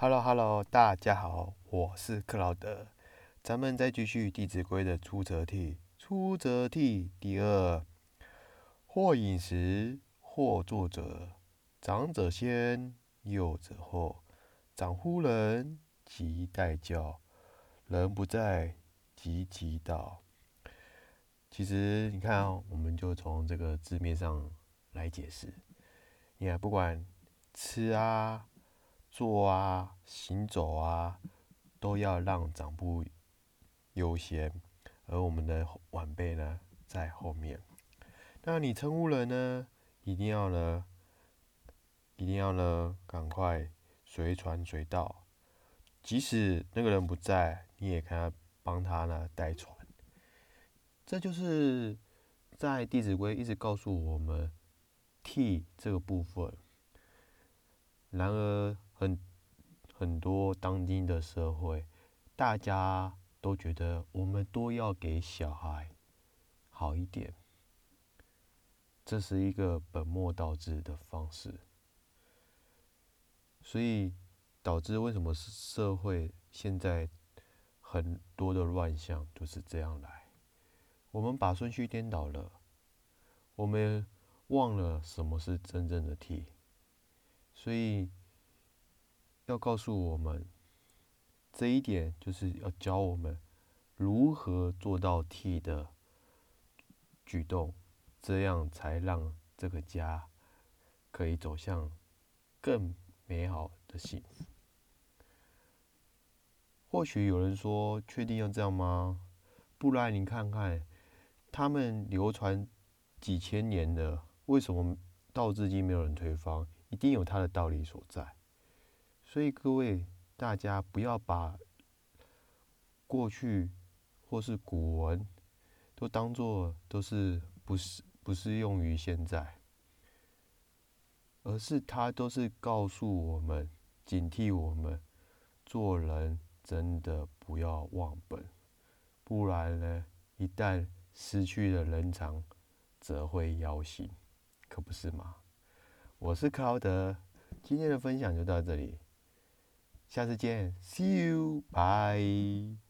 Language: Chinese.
Hello Hello，大家好，我是克劳德。咱们再继续《弟子规》的出则悌，出则悌第二。或饮食，或坐者，长者先，幼者后。长呼人，即待教；人不在，即即道。其实你看哦，我们就从这个字面上来解释。你看，不管吃啊。坐啊，行走啊，都要让长辈优先，而我们的晚辈呢在后面。那你称呼人呢，一定要呢，一定要呢，赶快随传随到，即使那个人不在，你也看帮他呢代传。这就是在《弟子规》一直告诉我们替这个部分。然而。很很多当今的社会，大家都觉得我们都要给小孩好一点，这是一个本末倒置的方式，所以导致为什么社会现在很多的乱象就是这样来。我们把顺序颠倒了，我们忘了什么是真正的替，所以。要告诉我们这一点，就是要教我们如何做到替的举动，这样才让这个家可以走向更美好的幸福。或许有人说：“确定要这样吗？不然你看看，他们流传几千年的，为什么到至今没有人推翻？一定有它的道理所在。”所以各位，大家不要把过去或是古文都当做都是不是不适用于现在，而是它都是告诉我们、警惕我们，做人真的不要忘本，不然呢，一旦失去了人常，则会妖心，可不是吗？我是克劳德，今天的分享就到这里。下次见，See you，bye。